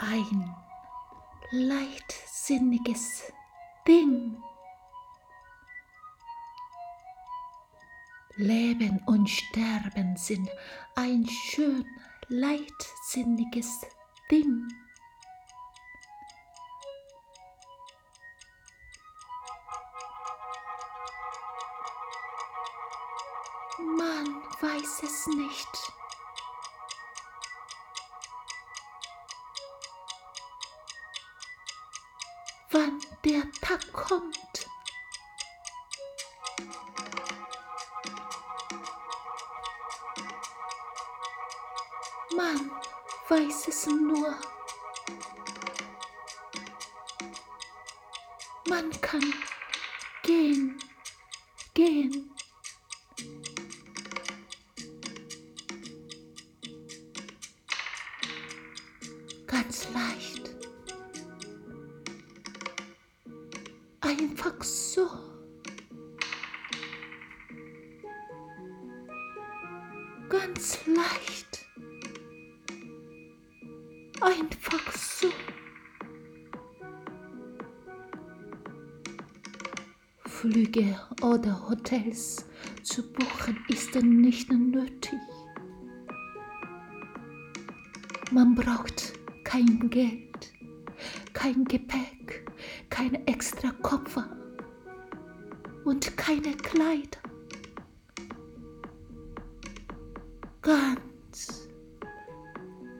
ein leichtsinniges Ding. Leben und Sterben sind ein schön leichtsinniges Ding. Man weiß es nicht. Wann der Tag kommt. Man weiß es nur. Man kann gehen, gehen. Ganz leicht. Einfach so. Ganz leicht. Einfach so. Flüge oder Hotels zu buchen ist nicht nötig. Man braucht kein Geld, kein Gepäck, kein extra Koffer und keine Kleider. Ganz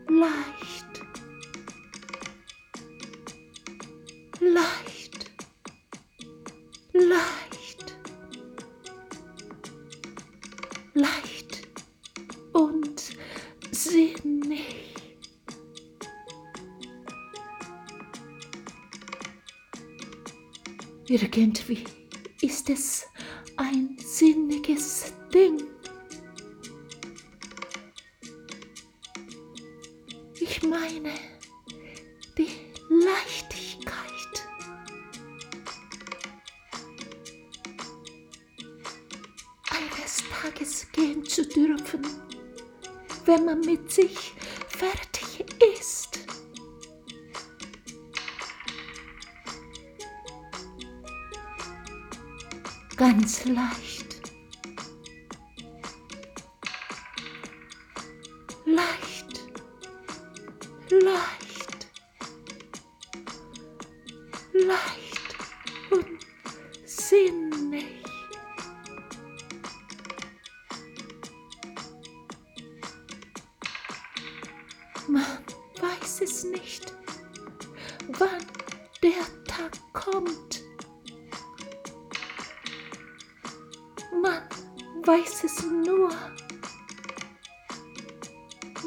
leicht, leicht, leicht, leicht Irgendwie ist es ein sinniges Ding. Ich meine die Leichtigkeit. Eines Tages gehen zu dürfen, wenn man mit sich fertig ist. Ganz leicht. Leicht. Leicht. Leicht und sinnig. Man weiß es nicht, wann der Tag kommt. Weiß es nur.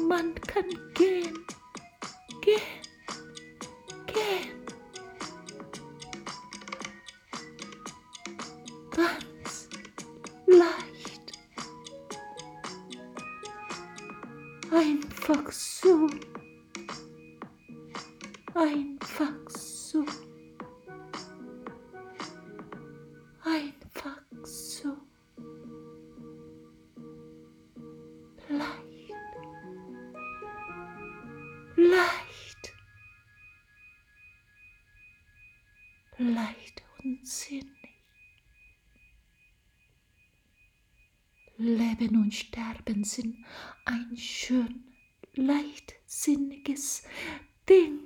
Man kann gehen, gehen, gehen. Ganz leicht. Einfach so. Einfach so. Sinnig. Leben und Sterben sind ein schön leichtsinniges Ding.